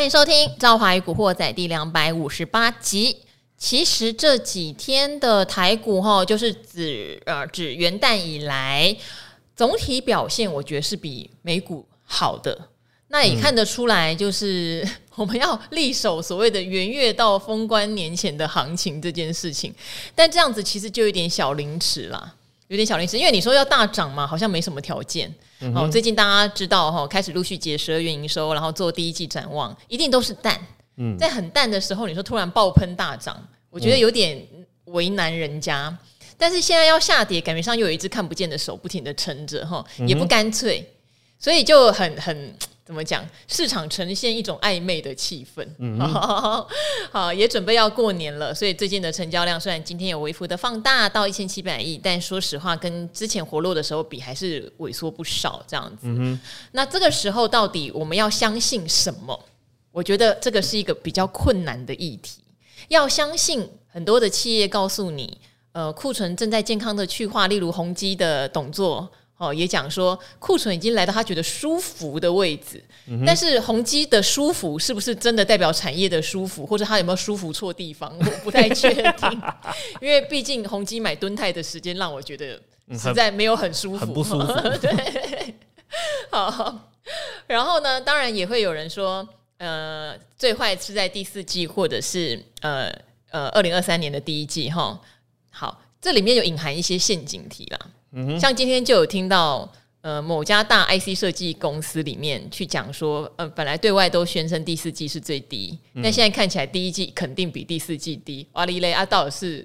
欢迎收听《赵华与古惑仔》第两百五十八集。其实这几天的台股哈，就是指呃指元旦以来总体表现，我觉得是比美股好的。那也看得出来，就是 我们要力守所谓的元月到封关年前的行情这件事情。但这样子其实就有点小凌迟啦，有点小零食，因为你说要大涨嘛，好像没什么条件。嗯、哦，最近大家知道哈，开始陆续结十二月营收，然后做第一季展望，一定都是淡。嗯，在很淡的时候，你说突然爆喷大涨，我觉得有点为难人家。嗯、但是现在要下跌，感觉上又有一只看不见的手不停的撑着哈，也不干脆，所以就很很。怎么讲？市场呈现一种暧昧的气氛。好，好，也准备要过年了，所以最近的成交量虽然今天有微幅的放大到一千七百亿，但说实话，跟之前活络的时候比，还是萎缩不少。这样子，嗯，那这个时候到底我们要相信什么？我觉得这个是一个比较困难的议题。要相信很多的企业告诉你，呃，库存正在健康的去化，例如宏基的董座。哦，也讲说库存已经来到他觉得舒服的位置，嗯、但是宏基的舒服是不是真的代表产业的舒服，或者他有没有舒服错地方？我不太确定，因为毕竟宏基买敦泰的时间让我觉得实在没有很舒服，很不舒服。对，好，然后呢，当然也会有人说，呃，最坏是在第四季，或者是呃呃二零二三年的第一季，哈。好，这里面有隐含一些陷阱题啦。像今天就有听到，呃，某家大 IC 设计公司里面去讲说，呃，本来对外都宣称第四季是最低，但现在看起来第一季肯定比第四季低。哇哩嘞啊，到底是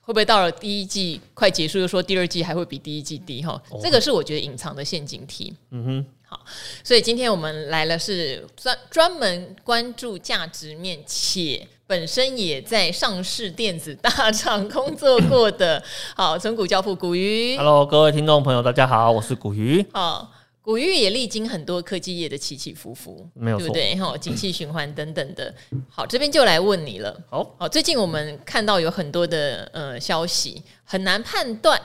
会不会到了第一季快结束，又说第二季还会比第一季低？哈，这个是我觉得隐藏的陷阱题。嗯哼，好，所以今天我们来了是专专门关注价值面且。本身也在上市电子大厂工作过的，好，存股教父古鱼。Hello，各位听众朋友，大家好，我是古鱼。好，古鱼也历经很多科技业的起起伏伏，没有错，对不对？好，景气循环等等的。好，这边就来问你了。好，好，最近我们看到有很多的呃消息，很难判断。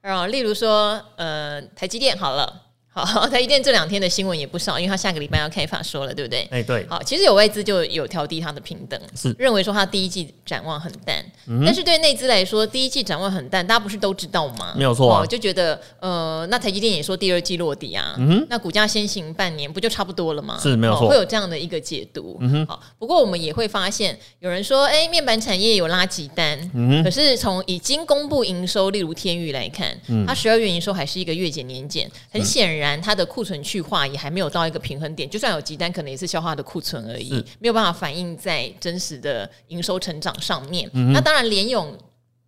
然后，例如说，呃，台积电好了。好，台积电这两天的新闻也不少，因为他下个礼拜要开法说了，对不对？哎，对。好，其实有外资就有调低它的平等，是认为说它第一季展望很淡。嗯、但是对内资来说，第一季展望很淡，大家不是都知道吗？没有错啊，就觉得呃，那台积电也说第二季落地啊，嗯、哼那股价先行半年不就差不多了吗？是没有错，会有这样的一个解读。嗯哼。好，不过我们也会发现有人说，哎，面板产业有垃圾单，嗯哼。可是从已经公布营收，例如天宇来看，嗯、它十二月营收还是一个月减年减，很显然。然，它的库存去化也还没有到一个平衡点，就算有急单，可能也是消化的库存而已，没有办法反映在真实的营收成长上面。嗯、那当然，联永、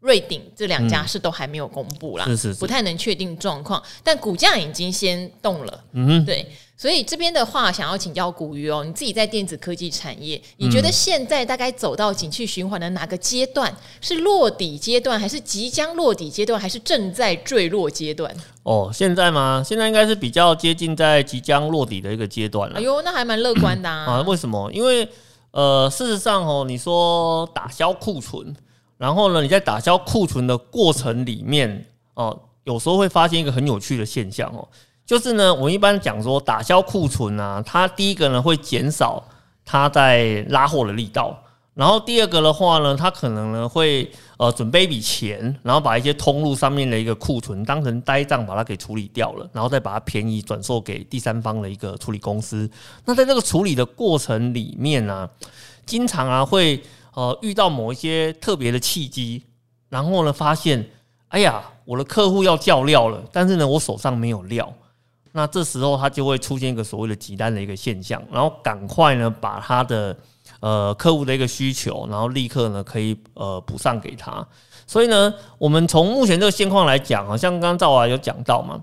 瑞鼎这两家是都还没有公布啦，是是是不太能确定状况，但股价已经先动了。嗯，对。所以这边的话，想要请教古鱼哦，你自己在电子科技产业，你觉得现在大概走到景气循环的哪个阶段？是落底阶段，还是即将落底阶段，还是正在坠落阶段？哦，现在吗？现在应该是比较接近在即将落底的一个阶段了。哎呦，那还蛮乐观的啊，啊！为什么？因为呃，事实上哦，你说打消库存，然后呢，你在打消库存的过程里面哦、呃，有时候会发现一个很有趣的现象哦。就是呢，我一般讲说打消库存啊，它第一个呢会减少它在拉货的力道，然后第二个的话呢，它可能呢会呃准备一笔钱，然后把一些通路上面的一个库存当成呆账把它给处理掉了，然后再把它便宜转售给第三方的一个处理公司。那在这个处理的过程里面呢，经常啊会呃遇到某一些特别的契机，然后呢发现，哎呀，我的客户要叫料了，但是呢我手上没有料。那这时候他就会出现一个所谓的急单的一个现象，然后赶快呢把他的呃客户的一个需求，然后立刻呢可以呃补上给他。所以呢，我们从目前这个现况来讲，好像刚刚赵华有讲到嘛，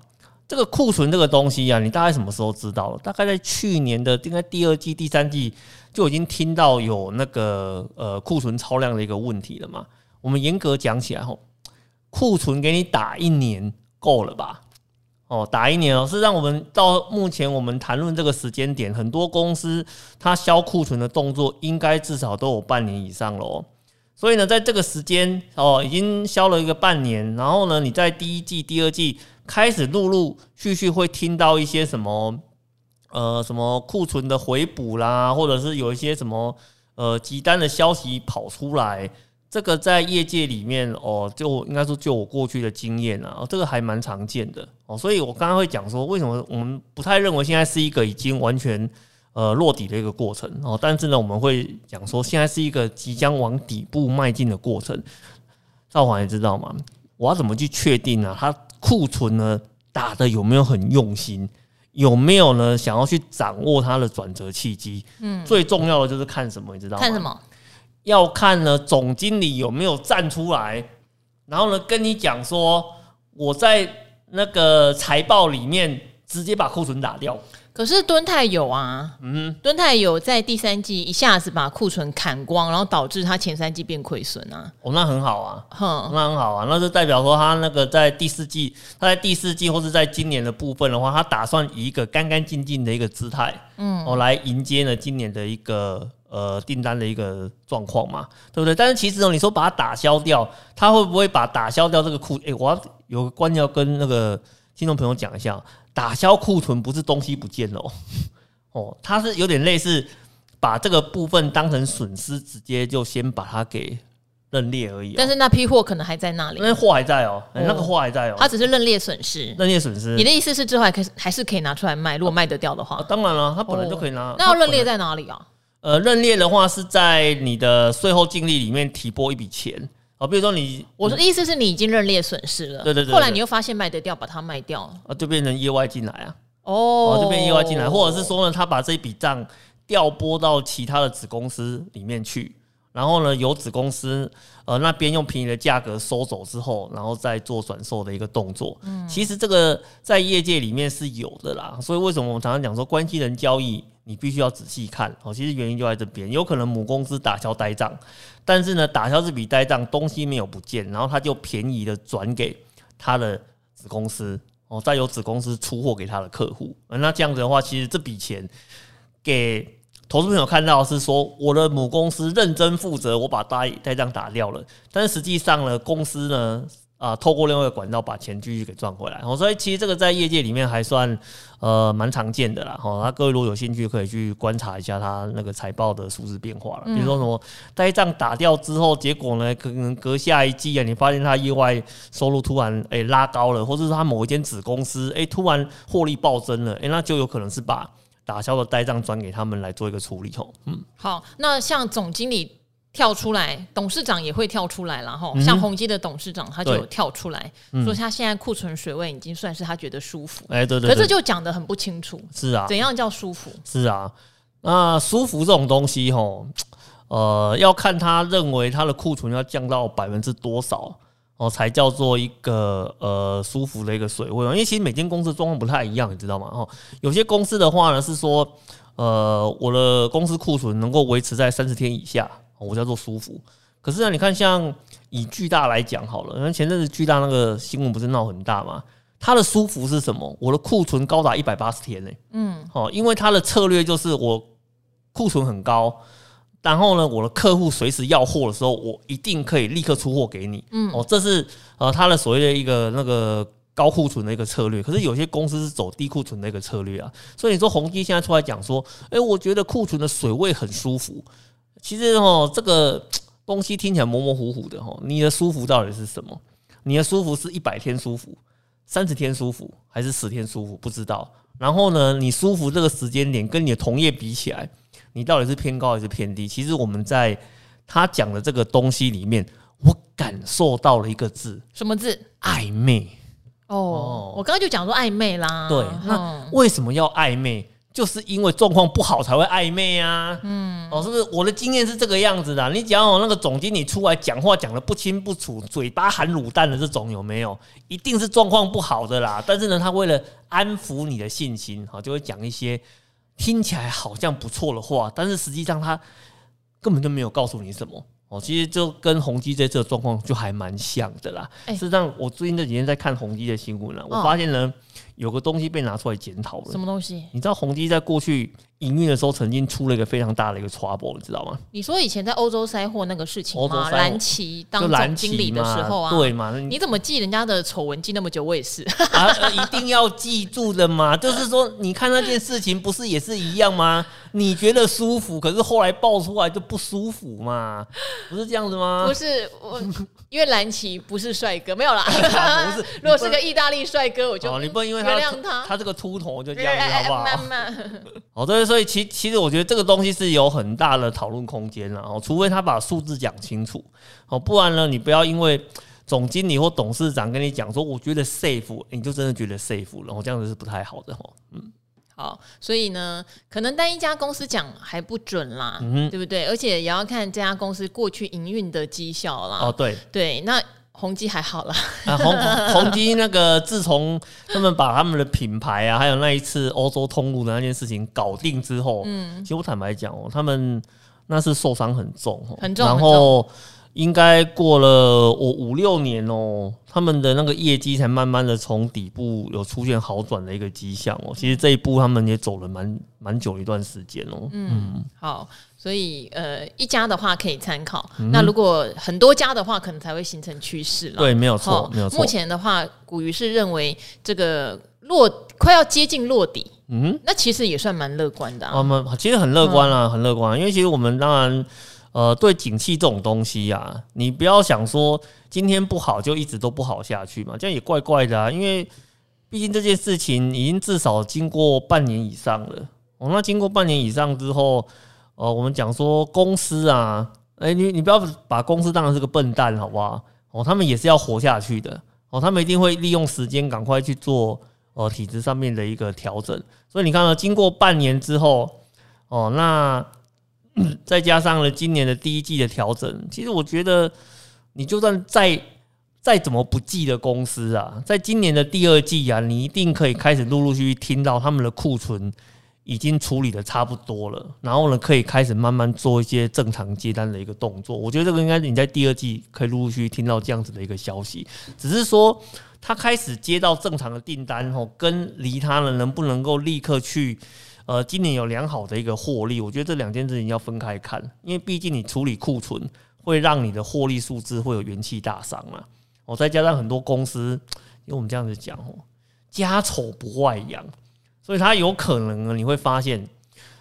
这个库存这个东西啊，你大概什么时候知道了？大概在去年的应该第二季、第三季就已经听到有那个呃库存超量的一个问题了嘛。我们严格讲起来吼，库存给你打一年够了吧？哦，打一年哦，是让我们到目前我们谈论这个时间点，很多公司它销库存的动作应该至少都有半年以上了。所以呢，在这个时间哦，已经销了一个半年，然后呢，你在第一季、第二季开始陆陆续续会听到一些什么呃什么库存的回补啦，或者是有一些什么呃急单的消息跑出来，这个在业界里面哦，就应该说就我过去的经验啊，这个还蛮常见的哦。所以我刚刚会讲说，为什么我们不太认为现在是一个已经完全呃落底的一个过程哦，但是呢，我们会讲说现在是一个即将往底部迈进的过程。赵华你知道吗？我要怎么去确定呢、啊？他库存呢打的有没有很用心？有没有呢想要去掌握它的转折契机？嗯，最重要的就是看什么，你知道吗？看什么？要看呢总经理有没有站出来，然后呢跟你讲说，我在那个财报里面直接把库存打掉。可是敦泰有啊，嗯，敦泰有在第三季一下子把库存砍光，然后导致他前三季变亏损啊。哦，那很好啊，哼，那很好啊，那就代表说他那个在第四季，他在第四季或是在今年的部分的话，他打算以一个干干净净的一个姿态，嗯，哦，来迎接呢今年的一个呃订单的一个状况嘛，对不对？但是其实呢，你说把它打消掉，他会不会把打消掉这个库？诶，我要有个观念要跟那个听众朋友讲一下。打消库存不是东西不见了哦，哦，它是有点类似把这个部分当成损失，直接就先把它给认列而已。但是那批货可能还在那里，那货还在哦，那个货还在哦。它只是认列损失，认列损失。你的意思是之后还可以还是可以拿出来卖？如果卖得掉的话，当然了，它本来就可以拿。那要认列在哪里啊？呃，认列的话是在你的税后净利里面提拨一笔钱。哦，比如说你，我的意思是你已经认列损失了，对对对，后来你又发现卖得掉，把它卖掉，啊，就变成业外进来啊，哦，就变业外进来，或者是说呢，他把这一笔账调拨到其他的子公司里面去，然后呢，由子公司呃那边用便宜的价格收走之后，然后再做转售的一个动作。嗯，其实这个在业界里面是有的啦，所以为什么我们常常讲说关系人交易？你必须要仔细看哦，其实原因就在这边，有可能母公司打消呆账，但是呢，打消这笔呆账，东西没有不见，然后他就便宜的转给他的子公司哦，再由子公司出货给他的客户，那这样子的话，其实这笔钱给投资朋友看到是说，我的母公司认真负责，我把呆呆账打掉了，但是实际上呢，公司呢。啊，透过另外一个管道把钱继续给赚回来，哦所以其实这个在业界里面还算呃蛮常见的啦。哈，那各位如果有兴趣，可以去观察一下它那个财报的数字变化了。比如说什么呆账打掉之后，结果呢可能隔下一季啊，你发现它意外收入突然诶拉高了，或者是它某一间子公司诶突然获利暴增了，诶那就有可能是把打消的呆账转给他们来做一个处理。吼，嗯，好，那像总经理。跳出来，董事长也会跳出来，然后像宏基的董事长他就有跳出来，说他现在库存水位已经算是他觉得舒服。哎，对对，可是就讲的很不清楚。是啊，怎样叫舒服？是啊，那舒服这种东西，吼，呃，要看他认为他的库存要降到百分之多少哦，才叫做一个呃舒服的一个水位。因为其实每间公司状况不太一样，你知道吗？哦，有些公司的话呢是说，呃，我的公司库存能够维持在三十天以下。我叫做舒服，可是呢，你看，像以巨大来讲好了，因为前阵子巨大那个新闻不是闹很大吗？它的舒服是什么？我的库存高达一百八十天呢。嗯，哦，因为它的策略就是我库存很高，然后呢，我的客户随时要货的时候，我一定可以立刻出货给你。嗯，哦，这是呃他的所谓的一个那个高库存的一个策略。可是有些公司是走低库存的一个策略啊，所以你说宏基现在出来讲说，诶，我觉得库存的水位很舒服。其实哦，这个东西听起来模模糊糊的哈。你的舒服到底是什么？你的舒服是一百天舒服、三十天舒服，还是十天舒服？不知道。然后呢，你舒服这个时间点跟你的同业比起来，你到底是偏高还是偏低？其实我们在他讲的这个东西里面，我感受到了一个字，什么字？暧昧。哦，哦我刚刚就讲说暧昧啦。对，那为什么要暧昧？就是因为状况不好才会暧昧啊，嗯，哦，是不是？我的经验是这个样子的。你讲哦，那个总经理出来讲话讲的不清不楚，嘴巴含卤蛋的这种有没有？一定是状况不好的啦。但是呢，他为了安抚你的信心，哈，就会讲一些听起来好像不错的话，但是实际上他根本就没有告诉你什么。哦，其实就跟宏基这次的状况就还蛮像的啦。实际上，我最近这几天在看宏基的新闻了，我发现呢。有个东西被拿出来检讨了。什么东西？你知道宏基在过去营运的时候，曾经出了一个非常大的一个 trouble，你知道吗？你说以前在欧洲塞货那个事情吗？蓝旗当总经理的时候啊，对嘛？你怎么记人家的丑闻记那么久？我也是 啊，一定要记住的嘛。就是说，你看那件事情不是也是一样吗？你觉得舒服，可是后来爆出来就不舒服嘛？不是这样子吗？不是我。因为蓝旗不是帅哥，没有啦。不是，如果是个意大利帅哥，我就哦，你不能因为他原谅他，他这个秃头就这样子，好不好？慢慢。哦，对，所以其其实我觉得这个东西是有很大的讨论空间了哦，除非他把数字讲清楚哦，不然呢，你不要因为总经理或董事长跟你讲说，我觉得 safe，你就真的觉得 safe，然后这样子是不太好的哦，嗯。好，所以呢，可能单一家公司讲还不准啦，嗯、对不对？而且也要看这家公司过去营运的绩效啦。哦，对对，那宏基还好啦。啊，宏 宏基那个自从他们把他们的品牌啊，还有那一次欧洲通路的那件事情搞定之后，嗯，其实我坦白讲哦，他们那是受伤很重，很重，然后。应该过了我五六年哦，他们的那个业绩才慢慢的从底部有出现好转的一个迹象哦。其实这一步他们也走了蛮蛮久一段时间哦。嗯，嗯好，所以呃一家的话可以参考，嗯、那如果很多家的话，可能才会形成趋势了。对，没有错，哦、没有错。目前的话，古鱼是认为这个落快要接近落底，嗯，那其实也算蛮乐观的啊。我们、嗯、其实很乐观啊，嗯、很乐观，因为其实我们当然。呃，对景气这种东西、啊，你不要想说今天不好就一直都不好下去嘛，这样也怪怪的啊。因为毕竟这件事情已经至少经过半年以上了。哦，那经过半年以上之后，呃，我们讲说公司啊，哎，你你不要把公司当成是个笨蛋，好不好？哦，他们也是要活下去的。哦，他们一定会利用时间赶快去做呃体质上面的一个调整。所以你看呢，经过半年之后，哦，那。再加上了今年的第一季的调整，其实我觉得，你就算再再怎么不济的公司啊，在今年的第二季啊，你一定可以开始陆陆续续听到他们的库存已经处理的差不多了，然后呢，可以开始慢慢做一些正常接单的一个动作。我觉得这个应该你在第二季可以陆陆续续听到这样子的一个消息，只是说他开始接到正常的订单后，跟离他呢能不能够立刻去。呃，今年有良好的一个获利，我觉得这两件事情要分开看，因为毕竟你处理库存会让你的获利数字会有元气大伤嘛。哦，再加上很多公司，因为我们这样子讲哦，家丑不外扬，所以它有可能呢，你会发现，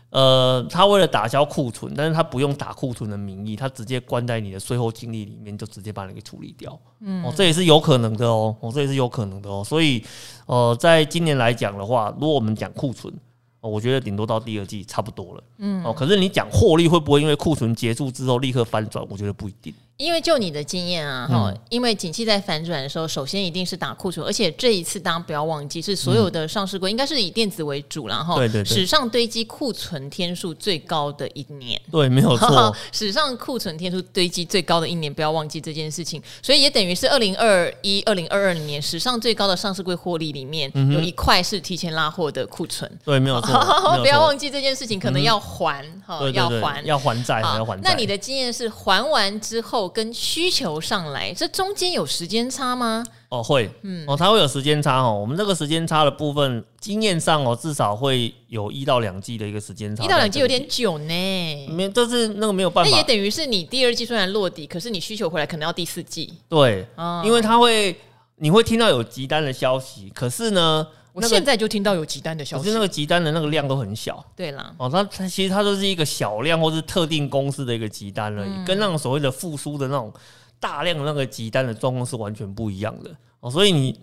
呃，他为了打消库存，但是他不用打库存的名义，他直接关在你的税后净利里面，就直接把你给处理掉。嗯，哦，这也是有可能的哦，哦，这也是有可能的哦。所以，呃，在今年来讲的话，如果我们讲库存。哦，我觉得顶多到第二季差不多了。嗯，哦，可是你讲获利会不会因为库存结束之后立刻翻转？我觉得不一定。因为就你的经验啊，哈、嗯，因为景气在反转的时候，首先一定是打库存，而且这一次大家不要忘记，是所有的上市柜应该是以电子为主，然后对对对，史上堆积库存天数最高的一年，对，没有错，史上库存天数堆积最高的一年，不要忘记这件事情，所以也等于是二零二一、二零二二年史上最高的上市柜获利里面，有一块是提前拉货的库存，对，没有错，不要忘记这件事情，可能要还，哈，要还，要还债，要还债。那你的经验是还完之后？跟需求上来，这中间有时间差吗？哦，会，嗯，哦，它会有时间差哦。我们这个时间差的部分，经验上哦，至少会有一到两季的一个时间差。一到两季有点久呢，没，但是那个没有办法。那也等于是你第二季虽然落底，可是你需求回来可能要第四季。对，哦，因为它会，你会听到有急单的消息，可是呢。我现在就听到有集单的消息，可是那个集单的那个量都很小。对啦，哦，它它其实它都是一个小量或是特定公司的一个集单而已，嗯、跟那种所谓的复苏的那种大量的那个集单的状况是完全不一样的哦。所以你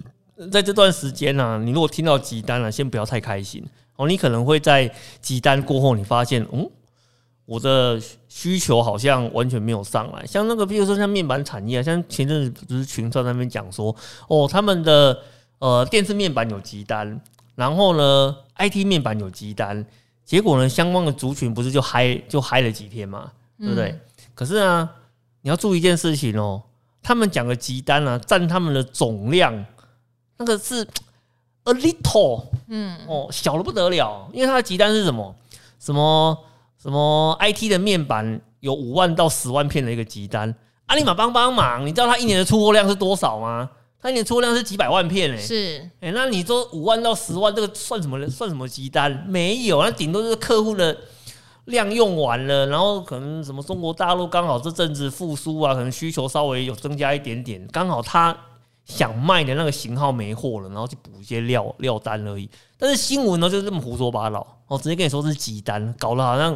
在这段时间呢、啊，你如果听到集单了，先不要太开心哦。你可能会在集单过后，你发现，嗯，我的需求好像完全没有上来。像那个，比如说像面板产业啊，像前阵子不是群创那边讲说，哦，他们的。呃，电视面板有急单，然后呢，IT 面板有急单，结果呢，相关的族群不是就嗨就嗨了几天嘛，对不对？嗯、可是呢，你要注意一件事情哦，他们讲的急单呢、啊，占他们的总量，那个是 a little，嗯，哦，小的不得了，因为它的急单是什么？什么什么 IT 的面板有五万到十万片的一个急单，阿里玛帮帮忙，你知道它一年的出货量是多少吗？它一年出货量是几百万片哎、欸，是哎、欸，那你说五万到十万，这个算什么？算什么急单？没有，那顶多就是客户的量用完了，然后可能什么中国大陆刚好这阵子复苏啊，可能需求稍微有增加一点点，刚好他想卖的那个型号没货了，然后去补一些料料单而已。但是新闻呢，就是这么胡说八道哦，直接跟你说是急单，搞得好像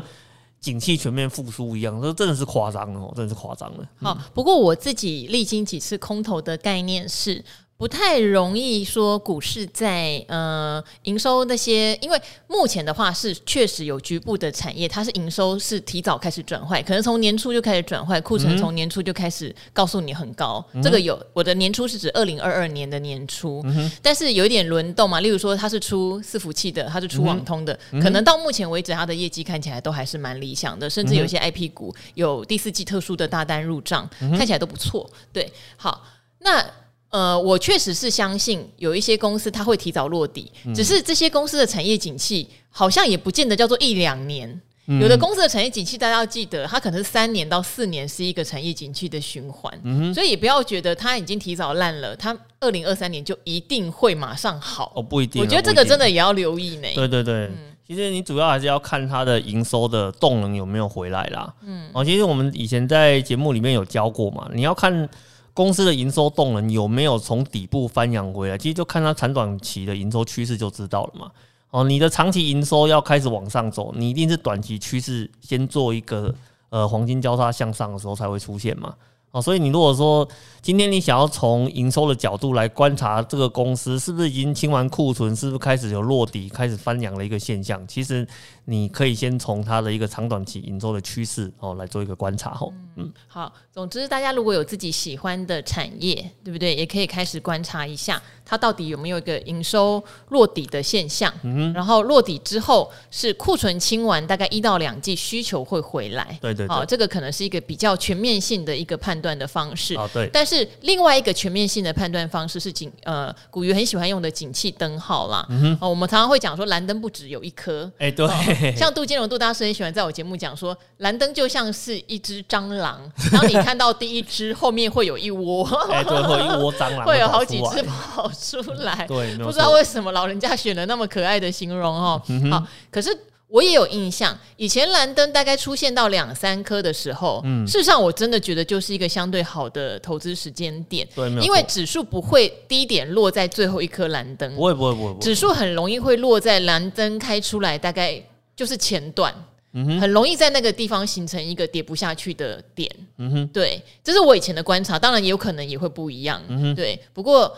景气全面复苏一样，这真的是夸张哦，真的是夸张了。好，不过我自己历经几次空头的概念是。不太容易说股市在呃营收那些，因为目前的话是确实有局部的产业，它是营收是提早开始转坏，可能从年初就开始转坏，库存从年初就开始告诉你很高。嗯、这个有我的年初是指二零二二年的年初，嗯、但是有一点轮动嘛，例如说它是出伺服器的，它是出网通的，嗯、可能到目前为止它的业绩看起来都还是蛮理想的，甚至有些 IP 股有第四季特殊的大单入账，嗯、看起来都不错。对，好，那。呃，我确实是相信有一些公司它会提早落地，嗯、只是这些公司的产业景气好像也不见得叫做一两年。嗯、有的公司的产业景气，大家要记得，它可能是三年到四年是一个产业景气的循环，所以也不要觉得它已经提早烂了，它二零二三年就一定会马上好。哦，不一定。我觉得这个真的也要留意呢。对对对，嗯、其实你主要还是要看它的营收的动能有没有回来啦。嗯，哦，其实我们以前在节目里面有教过嘛，你要看。公司的营收动能有没有从底部翻扬回来？其实就看它长短期的营收趋势就知道了嘛。哦，你的长期营收要开始往上走，你一定是短期趋势先做一个呃黄金交叉向上的时候才会出现嘛。哦，所以你如果说今天你想要从营收的角度来观察这个公司是不是已经清完库存，是不是开始有落底、开始翻扬的一个现象，其实你可以先从它的一个长短期营收的趋势哦来做一个观察哦。嗯，好，总之大家如果有自己喜欢的产业，对不对？也可以开始观察一下它到底有没有一个营收落底的现象。嗯，然后落底之后是库存清完，大概一到两季需求会回来。对对对，好，这个可能是一个比较全面性的一个判断的方式。啊，对。但是另外一个全面性的判断方式是景呃，古鱼很喜欢用的景气灯号啦。哦，我们常常会讲说蓝灯不止有一颗。哎、欸，对。像杜金龙杜大师很喜欢在我节目讲说，蓝灯就像是一只蟑螂，然后你看到第一只，后面会有一窝。哎、欸，对，会有一窝 蟑螂，会有好几只跑出来。对，不知道为什么老人家选了那么可爱的形容哦。嗯、好，可是。我也有印象，以前蓝灯大概出现到两三颗的时候，嗯，事实上我真的觉得就是一个相对好的投资时间点，对，因为指数不会低点落在最后一颗蓝灯，不会不会不会，指数很容易会落在蓝灯开出来大概就是前段，很容易在那个地方形成一个跌不下去的点，嗯哼，对，这是我以前的观察，当然也有可能也会不一样，嗯哼，对，不过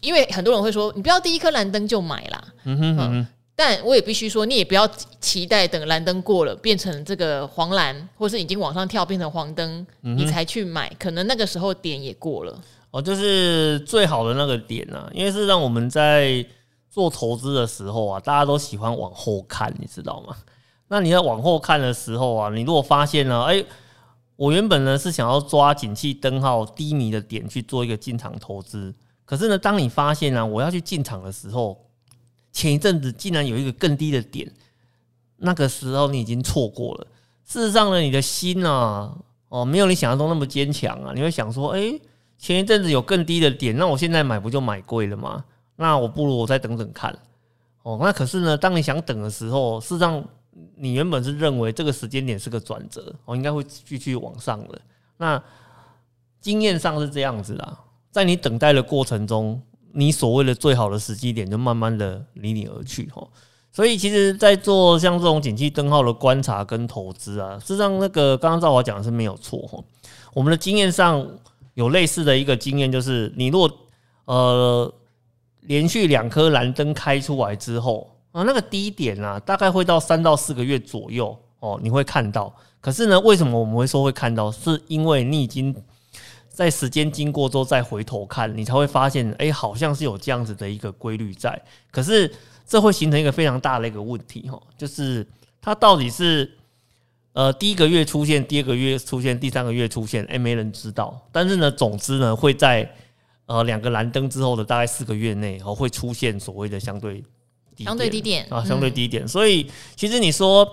因为很多人会说，你不要第一颗蓝灯就买啦，嗯哼嗯哼。但我也必须说，你也不要期待等蓝灯过了变成这个黄蓝，或是已经往上跳变成黄灯，嗯、你才去买，可能那个时候点也过了。哦，就是最好的那个点啊，因为是让我们在做投资的时候啊，大家都喜欢往后看，你知道吗？那你在往后看的时候啊，你如果发现呢，哎、欸，我原本呢是想要抓景气灯号低迷的点去做一个进场投资，可是呢，当你发现呢、啊，我要去进场的时候。前一阵子竟然有一个更低的点，那个时候你已经错过了。事实上呢，你的心啊，哦，没有你想象中那么坚强啊。你会想说，诶，前一阵子有更低的点，那我现在买不就买贵了吗？那我不如我再等等看。哦，那可是呢，当你想等的时候，事实上你原本是认为这个时间点是个转折，我应该会继续往上的。那经验上是这样子啦，在你等待的过程中。你所谓的最好的时机点就慢慢的离你而去哈，所以其实，在做像这种景气灯号的观察跟投资啊，事实上那个刚刚赵华讲的是没有错哈。我们的经验上有类似的一个经验，就是你如果呃连续两颗蓝灯开出来之后啊，那个低点啊，大概会到三到四个月左右哦，你会看到。可是呢，为什么我们会说会看到？是因为你已经。在时间经过之后再回头看，你才会发现，哎、欸，好像是有这样子的一个规律在。可是这会形成一个非常大的一个问题，哈，就是它到底是呃第一个月出现，第二个月出现，第三个月出现，哎、欸，没人知道。但是呢，总之呢，会在呃两个蓝灯之后的大概四个月内，哦，会出现所谓的相对低相对低点啊，相对低点。所以其实你说，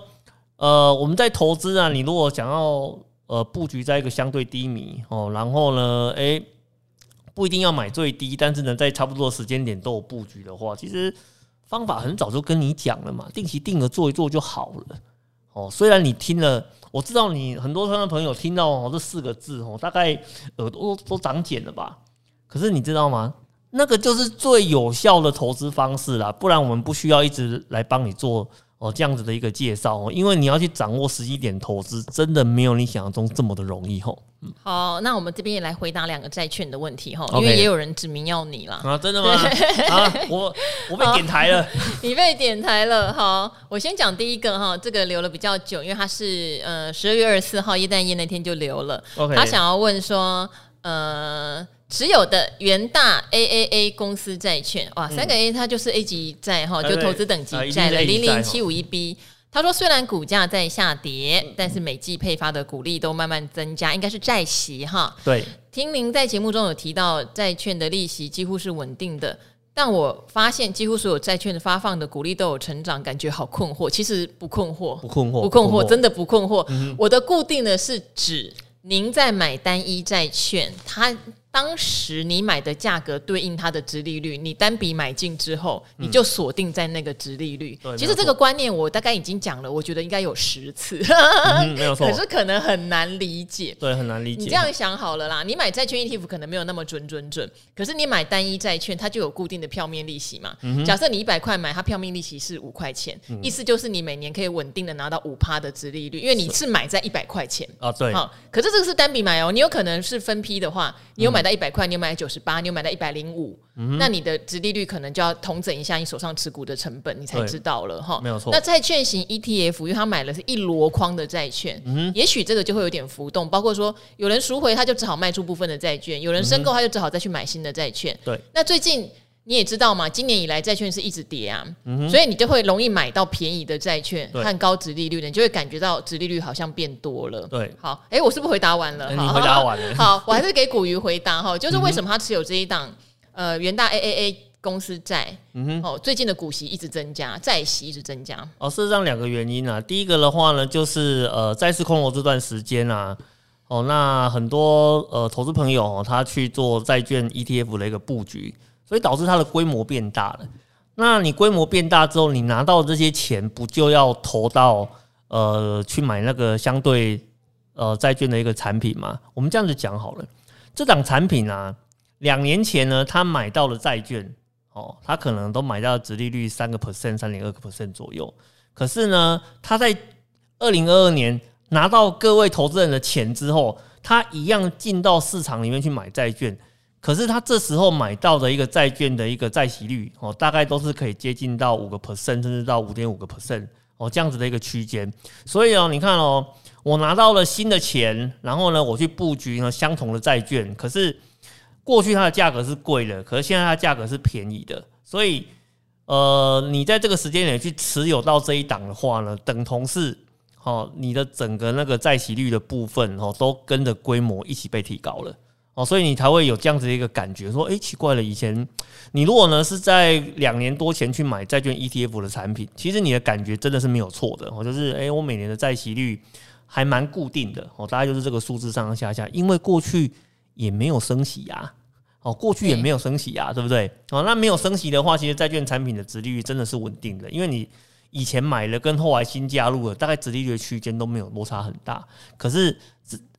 呃，我们在投资啊，你如果想要。呃，布局在一个相对低迷哦，然后呢，诶，不一定要买最低，但是呢，在差不多时间点都有布局的话，其实方法很早就跟你讲了嘛，定期定额做一做就好了。哦，虽然你听了，我知道你很多他的朋友听到哦这四个字哦，大概耳朵都长茧了吧？可是你知道吗？那个就是最有效的投资方式啦，不然我们不需要一直来帮你做。哦，这样子的一个介绍哦，因为你要去掌握时机点投资，真的没有你想象中这么的容易吼。嗯，好，那我们这边也来回答两个债券的问题哈，因为也有人指名要你了啊，真的吗？啊，我我被点台了，你被点台了。好，我先讲第一个哈，这个留了比较久，因为他是呃十二月二十四号耶诞夜那天就留了。他想要问说呃。持有的元大 AAA 公司债券，哇，三个 A 它就是 A 级债哈，就投资等级债了，零零七五一 B。他说，虽然股价在下跌，但是每季配发的股利都慢慢增加，应该是债息哈。对，听您在节目中有提到债券的利息几乎是稳定的，但我发现几乎所有债券的发放的股利都有成长，感觉好困惑。其实不困惑，不困惑，不困惑，真的不困惑。我的固定的是指您在买单一债券，它。当时你买的价格对应它的殖利率，你单笔买进之后，你就锁定在那个殖利率。其实这个观念我大概已经讲了，我觉得应该有十次，没有错。可是可能很难理解，对，很难理解。你这样想好了啦，你买债券 ETF 可能没有那么准准准，可是你买单一债券，它就有固定的票面利息嘛。假设你一百块买，它票面利息是五块钱，意思就是你每年可以稳定的拿到五趴的殖利率，因为你是买在一百块钱啊。对，好，可是这个是单笔买哦，你有可能是分批的话，你有买到一百块，你有买九十八，你有买到一百零五，那你的殖利率可能就要同整一下你手上持股的成本，你才知道了哈。没有错。那债券型 ETF，因为他买了是一箩筐的债券，嗯、也许这个就会有点浮动。包括说有人赎回，他就只好卖出部分的债券；有人申购，他就只好再去买新的债券。对、嗯。那最近你也知道嘛，今年以来债券是一直跌啊，嗯、所以你就会容易买到便宜的债券和高值利率的，你就会感觉到值利率好像变多了。对。好，哎、欸，我是不是回答完了？你回答完了。好，我还是给古鱼回答哈，就是为什么他持有这一档？呃，元大 AAA 公司债，嗯哼，哦，最近的股息一直增加，债息一直增加。哦，事实上两个原因啊，第一个的话呢，就是呃，债市空头这段时间啊，哦，那很多呃投资朋友哦，他去做债券 ETF 的一个布局，所以导致它的规模变大了。那你规模变大之后，你拿到这些钱，不就要投到呃去买那个相对呃债券的一个产品吗？我们这样子讲好了，这档产品啊。两年前呢，他买到了债券，哦，他可能都买到殖利率三个 percent、三点二个 percent 左右。可是呢，他在二零二二年拿到各位投资人的钱之后，他一样进到市场里面去买债券。可是他这时候买到的一个债券的一个债息率，哦，大概都是可以接近到五个 percent，甚至到五点五个 percent，哦，这样子的一个区间。所以哦，你看哦，我拿到了新的钱，然后呢，我去布局呢相同的债券，可是。过去它的价格是贵的，可是现在它价格是便宜的，所以呃，你在这个时间点去持有到这一档的话呢，等同是哦，你的整个那个债息率的部分哦，都跟着规模一起被提高了哦，所以你才会有这样子的一个感觉，说哎、欸，奇怪了，以前你如果呢是在两年多前去买债券 ETF 的产品，其实你的感觉真的是没有错的哦，就是哎、欸，我每年的债息率还蛮固定的哦，大概就是这个数字上上下下，因为过去也没有升息呀。哦，过去也没有升息啊，对不对？哦，那没有升息的话，其实债券产品的值利率真的是稳定的，因为你以前买了跟后来新加入的，大概殖利率的区间都没有落差很大。可是，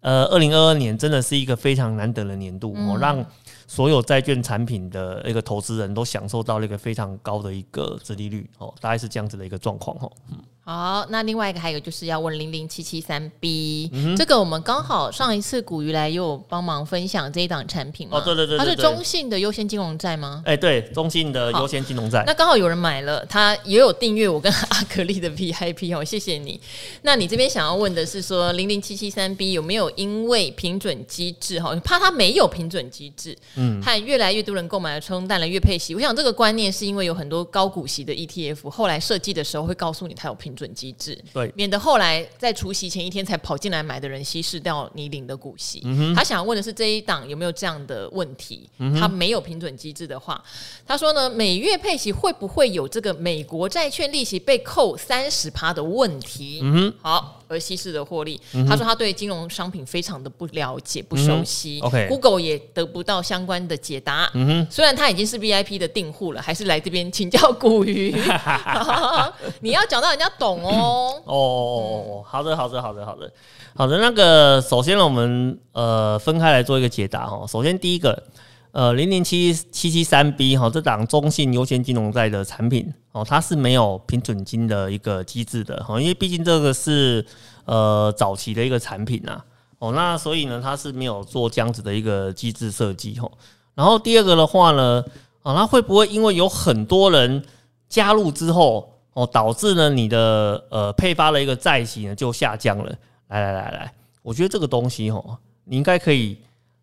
呃，二零二二年真的是一个非常难得的年度哦，让所有债券产品的一个投资人都享受到了一个非常高的一个殖利率哦，大概是这样子的一个状况哦。嗯。好，那另外一个还有就是要问零零七七三 B，这个我们刚好上一次古鱼来又有帮忙分享这一档产品嘛？哦，对对对，对，它是中信的优先金融债吗？哎、欸，对，中信的优先金融债。那刚好有人买了，他也有订阅我跟阿格力的 VIP 哦，谢谢你。那你这边想要问的是说零零七七三 B 有没有因为平准机制哈，怕它没有平准机制，嗯，和越来越多人购买了冲淡了月配息。我想这个观念是因为有很多高股息的 ETF 后来设计的时候会告诉你它有平。准机制，对，免得后来在除夕前一天才跑进来买的人稀释掉你领的股息。嗯、他想问的是这一档有没有这样的问题？嗯、他没有平准机制的话，他说呢，每月配息会不会有这个美国债券利息被扣三十趴的问题？嗯好。而稀释的获利，嗯，他说他对金融商品非常的不了解、不熟悉。嗯、OK，Google 也得不到相关的解答。嗯哼，虽然他已经是 VIP 的订户了，还是来这边请教古鱼。你要讲到人家懂哦。哦哦哦，好的，好的，好的，好的，好的。那个，首先呢，我们呃分开来做一个解答哈。首先第一个。呃，零零七七七三 B 哈，这档中信优先金融债的产品哦，它是没有平准金的一个机制的哈，因为毕竟这个是呃早期的一个产品呐哦，那所以呢，它是没有做这样子的一个机制设计哈。然后第二个的话呢，啊，那会不会因为有很多人加入之后哦，导致呢你的呃配发的一个债息呢就下降了？来来来来，我觉得这个东西哦，你应该可以。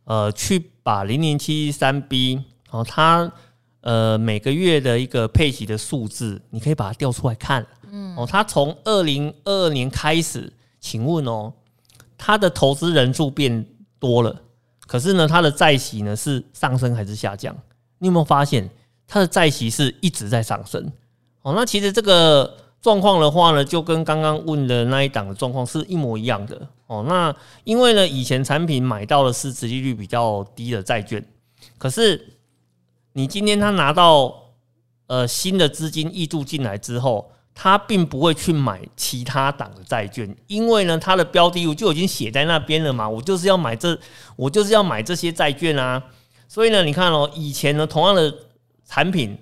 呃，去把零零七三 B 哦，它呃每个月的一个配息的数字，你可以把它调出来看。嗯，哦，它从二零二二年开始，请问哦，它的投资人数变多了，可是呢，它的债息呢是上升还是下降？你有没有发现它的债息是一直在上升？哦，那其实这个。状况的话呢，就跟刚刚问的那一档的状况是一模一样的哦。那因为呢，以前产品买到的是殖利率比较低的债券，可是你今天他拿到呃新的资金挹注进来之后，他并不会去买其他档的债券，因为呢，它的标的物就已经写在那边了嘛。我就是要买这，我就是要买这些债券啊。所以呢，你看哦，以前呢，同样的产品，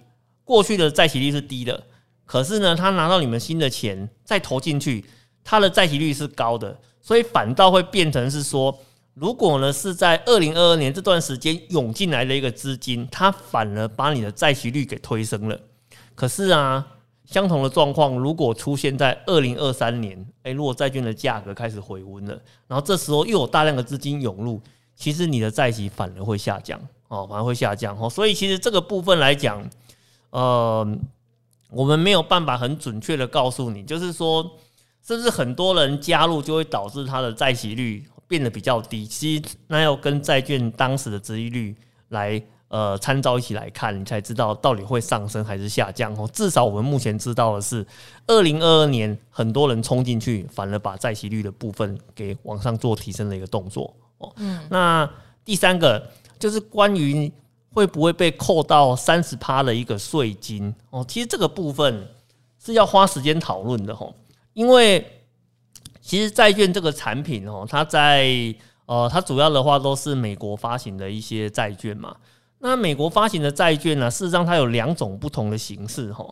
过去的债息率是低的。可是呢，他拿到你们新的钱再投进去，他的债息率是高的，所以反倒会变成是说，如果呢是在二零二二年这段时间涌进来的一个资金，它反而把你的债息率给推升了。可是啊，相同的状况如果出现在二零二三年，诶，如果债券的价格开始回温了，然后这时候又有大量的资金涌入，其实你的债息反而会下降哦，反而会下降哦。所以其实这个部分来讲，呃。我们没有办法很准确的告诉你，就是说，是不是很多人加入就会导致它的债息率变得比较低？其实那要跟债券当时的值利率来呃参照一起来看，你才知道到底会上升还是下降哦。至少我们目前知道的是，二零二二年很多人冲进去，反而把债息率的部分给往上做提升的一个动作哦。嗯，那第三个就是关于。会不会被扣到三十趴的一个税金哦？其实这个部分是要花时间讨论的哦，因为其实债券这个产品哦，它在呃，它主要的话都是美国发行的一些债券嘛。那美国发行的债券呢，事实上它有两种不同的形式哈。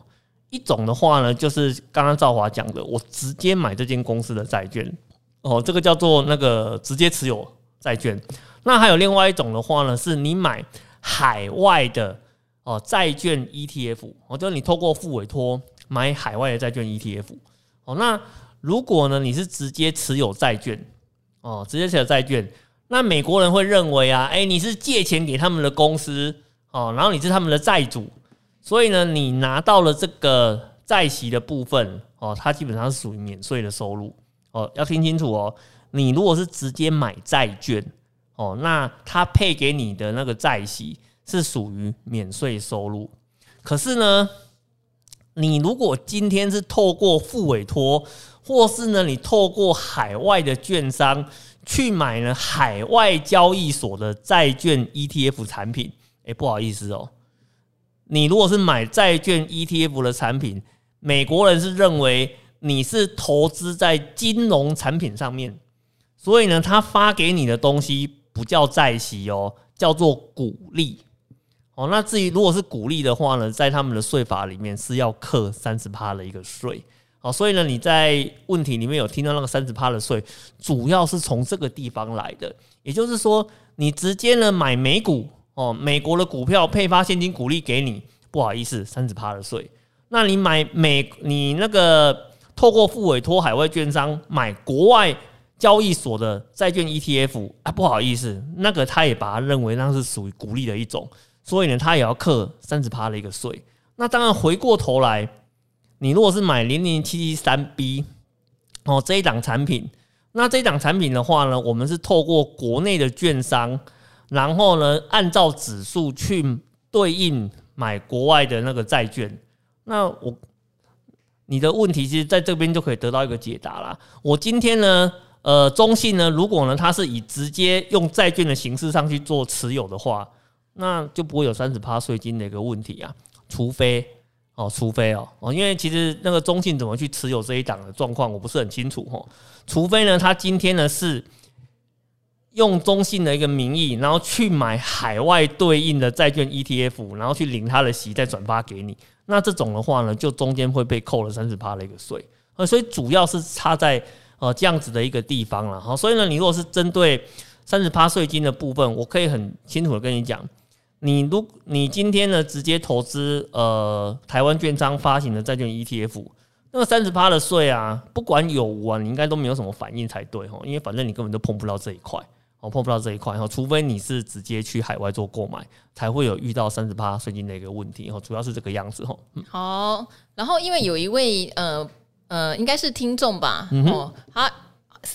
一种的话呢，就是刚刚赵华讲的，我直接买这间公司的债券哦，这个叫做那个直接持有债券。那还有另外一种的话呢，是你买。海外的哦债券 ETF，哦，就是你透过复委托买海外的债券 ETF，哦，那如果呢你是直接持有债券，哦，直接持有债券，那美国人会认为啊，哎，你是借钱给他们的公司，哦，然后你是他们的债主，所以呢，你拿到了这个债息的部分，哦，它基本上是属于免税的收入，哦，要听清楚哦，你如果是直接买债券。哦，那他配给你的那个债息是属于免税收入，可是呢，你如果今天是透过付委托，或是呢你透过海外的券商去买了海外交易所的债券 ETF 产品，哎，不好意思哦，你如果是买债券 ETF 的产品，美国人是认为你是投资在金融产品上面，所以呢，他发给你的东西。不叫债息哦，叫做股利哦。那至于如果是股利的话呢，在他们的税法里面是要课三十趴的一个税哦。所以呢，你在问题里面有听到那个三十趴的税，主要是从这个地方来的。也就是说，你直接呢买美股哦，美国的股票配发现金股利给你，不好意思，三十趴的税。那你买美，你那个透过付委托海外券商买国外。交易所的债券 ETF 啊，不好意思，那个他也把它认为那是属于股利的一种，所以呢，他也要课三十趴的一个税。那当然回过头来，你如果是买零零七七三 B 哦这一档产品，那这一档产品的话呢，我们是透过国内的券商，然后呢按照指数去对应买国外的那个债券。那我你的问题其实在这边就可以得到一个解答啦。我今天呢，呃，中信呢，如果呢它是以直接用债券的形式上去做持有的话，那就不会有三十趴税金的一个问题啊，除非。哦，除非哦哦，因为其实那个中信怎么去持有这一档的状况，我不是很清楚哦。除非呢，他今天呢是用中信的一个名义，然后去买海外对应的债券 ETF，然后去领他的息，再转发给你。那这种的话呢，就中间会被扣了三十趴的一个税。呃，所以主要是差在呃这样子的一个地方了。好，所以呢，你如果是针对三十趴税金的部分，我可以很清楚的跟你讲。你如你今天呢，直接投资呃台湾券商发行的债券 ETF，那个三十趴的税啊，不管有无啊，你应该都没有什么反应才对哈，因为反正你根本就碰不到这一块，哦碰不到这一块哈，除非你是直接去海外做购买，才会有遇到三十八税金的一个问题哈，主要是这个样子哈。好，然后因为有一位呃呃应该是听众吧，嗯、哦他。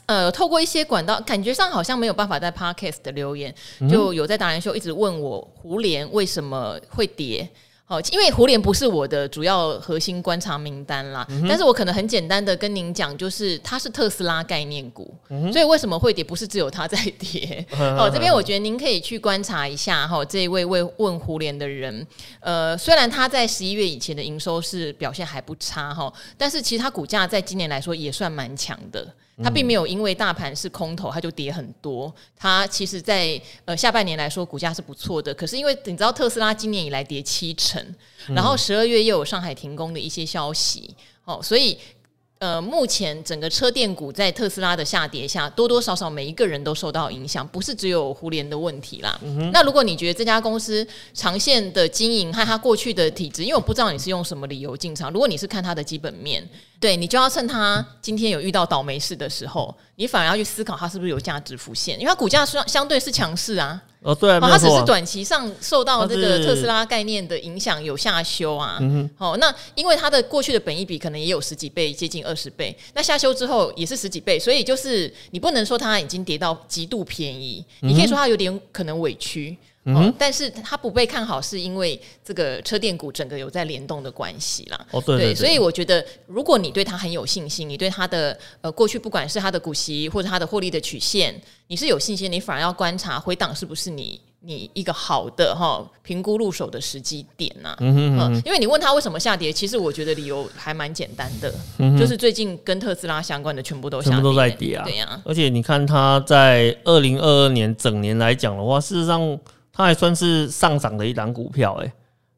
呃，透过一些管道，感觉上好像没有办法在 Podcast 的留言，就有在达人秀一直问我胡莲为什么会跌。好，因为胡连不是我的主要核心观察名单啦，嗯、但是我可能很简单的跟您讲，就是它是特斯拉概念股，嗯、所以为什么会跌，不是只有它在跌。好，这边我觉得您可以去观察一下哈，这一位问问胡连的人，呃，虽然他在十一月以前的营收是表现还不差哈，但是其实它股价在今年来说也算蛮强的。它并没有因为大盘是空头，它就跌很多。它其实在，在呃下半年来说，股价是不错的。可是因为你知道，特斯拉今年以来跌七成，然后十二月又有上海停工的一些消息，哦，所以。呃，目前整个车电股在特斯拉的下跌下，多多少少每一个人都受到影响，不是只有胡连的问题啦。嗯、那如果你觉得这家公司长线的经营和它过去的体制，因为我不知道你是用什么理由进场，如果你是看它的基本面，对，你就要趁他今天有遇到倒霉事的时候，你反而要去思考它是不是有价值浮现，因为它股价相相对是强势啊。哦，对啊，它只是短期上受到这个特斯拉概念的影响有下修啊。好，那因为它的过去的本益比可能也有十几倍，接近二十倍，那下修之后也是十几倍，所以就是你不能说它已经跌到极度便宜，你可以说它有点可能委屈。嗯哼，但是它不被看好，是因为这个车电股整个有在联动的关系啦。哦，对，对，对，对，所以我觉得如果你对它很有信心，你对它的呃过去不管是它的股息或者它的获利的曲线。你是有信心，你反而要观察回档是不是你你一个好的哈评估入手的时机点呐、啊？嗯哼嗯哼，因为你问他为什么下跌，其实我觉得理由还蛮简单的，嗯、就是最近跟特斯拉相关的全部都下跌，全部都在跌啊，对呀、啊。而且你看它在二零二二年整年来讲的话，事实上它还算是上涨的一档股票、哎，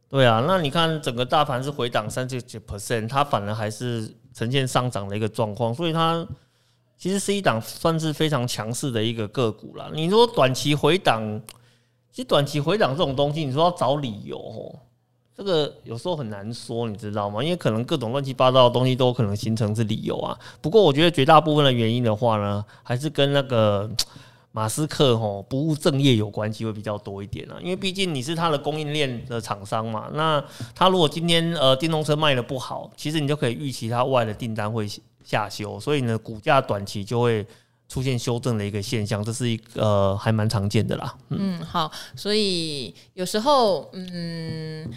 对啊。那你看整个大盘是回档三十几 percent，它反而还是呈现上涨的一个状况，所以它。其实是一档算是非常强势的一个个股啦。你说短期回档，其实短期回档这种东西，你说要找理由哦，这个有时候很难说，你知道吗？因为可能各种乱七八糟的东西都可能形成是理由啊。不过我觉得绝大部分的原因的话呢，还是跟那个马斯克吼不务正业有关系会比较多一点啊。因为毕竟你是他的供应链的厂商嘛，那他如果今天呃电动车卖得不好，其实你就可以预期他外的订单会。下修，所以呢，股价短期就会出现修正的一个现象，这是一个、呃、还蛮常见的啦。嗯，嗯，好，所以有时候，嗯。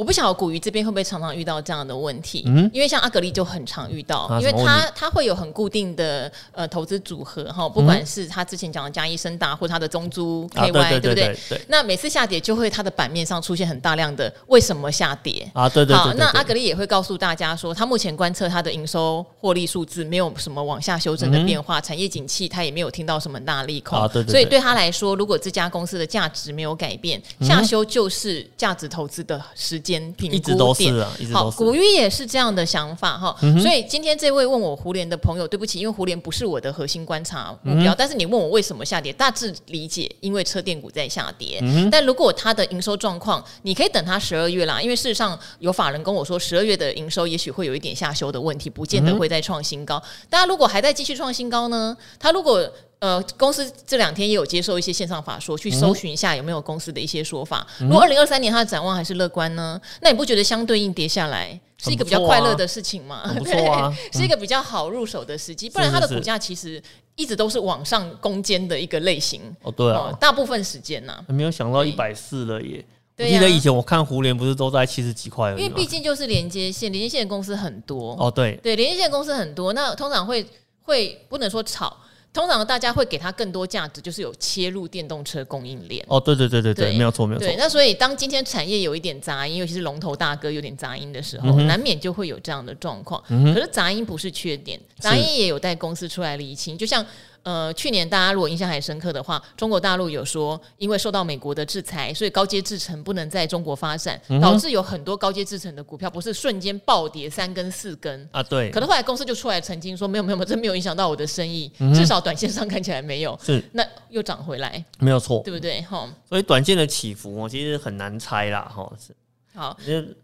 我不晓得古鱼这边会不会常常遇到这样的问题，嗯、因为像阿格力就很常遇到，因为他他会有很固定的呃投资组合哈，不管是他之前讲的加一升达或他的中租 KY，、啊、对，不对？对。那每次下跌就会它的版面上出现很大量的为什么下跌啊？对对。好，那阿格力也会告诉大家说，他目前观测他的营收获利数字没有什么往下修正的变化，嗯、产业景气他也没有听到什么大利空啊。对。所以对他来说，如果这家公司的价值没有改变，下修就是价值投资的时间一直都是啊，一直都是。好，古玉也是这样的想法哈，嗯、所以今天这位问我胡连的朋友，对不起，因为胡连不是我的核心观察目标，嗯、但是你问我为什么下跌，大致理解，因为车电股在下跌。嗯、但如果它的营收状况，你可以等它十二月啦，因为事实上有法人跟我说，十二月的营收也许会有一点下修的问题，不见得会再创新高。嗯、大家如果还在继续创新高呢，它如果。呃，公司这两天也有接受一些线上法说，去搜寻一下有没有公司的一些说法。嗯、如果二零二三年它的展望还是乐观呢，那你不觉得相对应跌下来，是一个比较快乐的事情吗，不错啊，是一个比较好入手的时机。不然它的股价其实一直都是往上攻坚的一个类型。哦，对啊，大部分时间呢，没有想到一百四了耶。我记得以前我看胡联不是都在七十几块而已，因为毕竟就是连接线，连接线的公司很多。哦，对对，连接线公司很多，那通常会会不能说炒。通常大家会给它更多价值，就是有切入电动车供应链。哦，对对对对对，没有错没有错。对，那所以当今天产业有一点杂音，尤其是龙头大哥有点杂音的时候，嗯、难免就会有这样的状况。嗯、可是杂音不是缺点，杂音也有待公司出来厘清。就像。呃，去年大家如果印象还深刻的话，中国大陆有说，因为受到美国的制裁，所以高阶制程不能在中国发展，嗯、导致有很多高阶制程的股票不是瞬间暴跌三根四根啊。对。可能后来公司就出来澄清说，没有没有没有，这没有影响到我的生意，嗯、至少短线上看起来没有。是。那又涨回来，没有错，对不对？哈。所以短线的起伏，我其实很难猜啦。哈，是。好。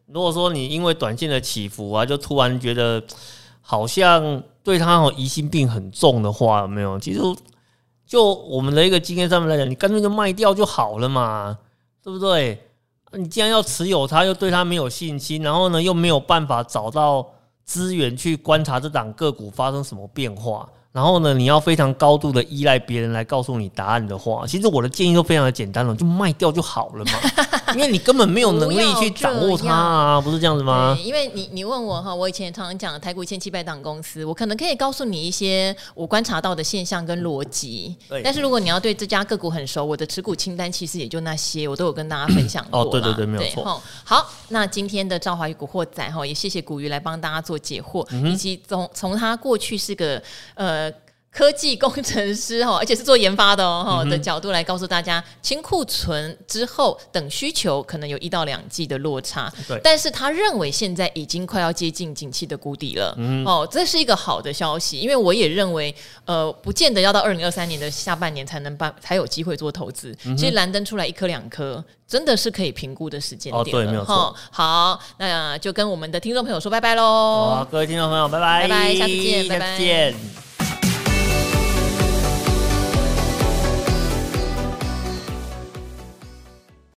如果说你因为短线的起伏啊，就突然觉得好像对他哦疑心病很重的话，有没有？其实。就我们的一个经验上面来讲，你干脆就卖掉就好了嘛，对不对？你既然要持有它，又对它没有信心，然后呢，又没有办法找到资源去观察这档个股发生什么变化。然后呢，你要非常高度的依赖别人来告诉你答案的话，其实我的建议都非常的简单了，就卖掉就好了嘛。因为你根本没有能力去掌握它啊，不是这样子吗？因为你你问我哈，我以前常常讲台股一千七百档公司，我可能可以告诉你一些我观察到的现象跟逻辑。但是如果你要对这家个股很熟，我的持股清单其实也就那些，我都有跟大家分享过。哦，对对对，没有错。好，那今天的赵华与古惑仔哈，也谢谢古鱼来帮大家做解惑，嗯、以及从从他过去是个呃。科技工程师哈，而且是做研发的哦的角度来告诉大家，清库存之后等需求可能有一到两季的落差。对，但是他认为现在已经快要接近景气的谷底了。嗯，哦，这是一个好的消息，因为我也认为，呃，不见得要到二零二三年的下半年才能办才有机会做投资。其实蓝灯出来一颗两颗，真的是可以评估的时间点。哦，对，没有错。好，那就跟我们的听众朋友说拜拜喽。好，各位听众朋友，拜拜，拜拜，下次见，拜拜。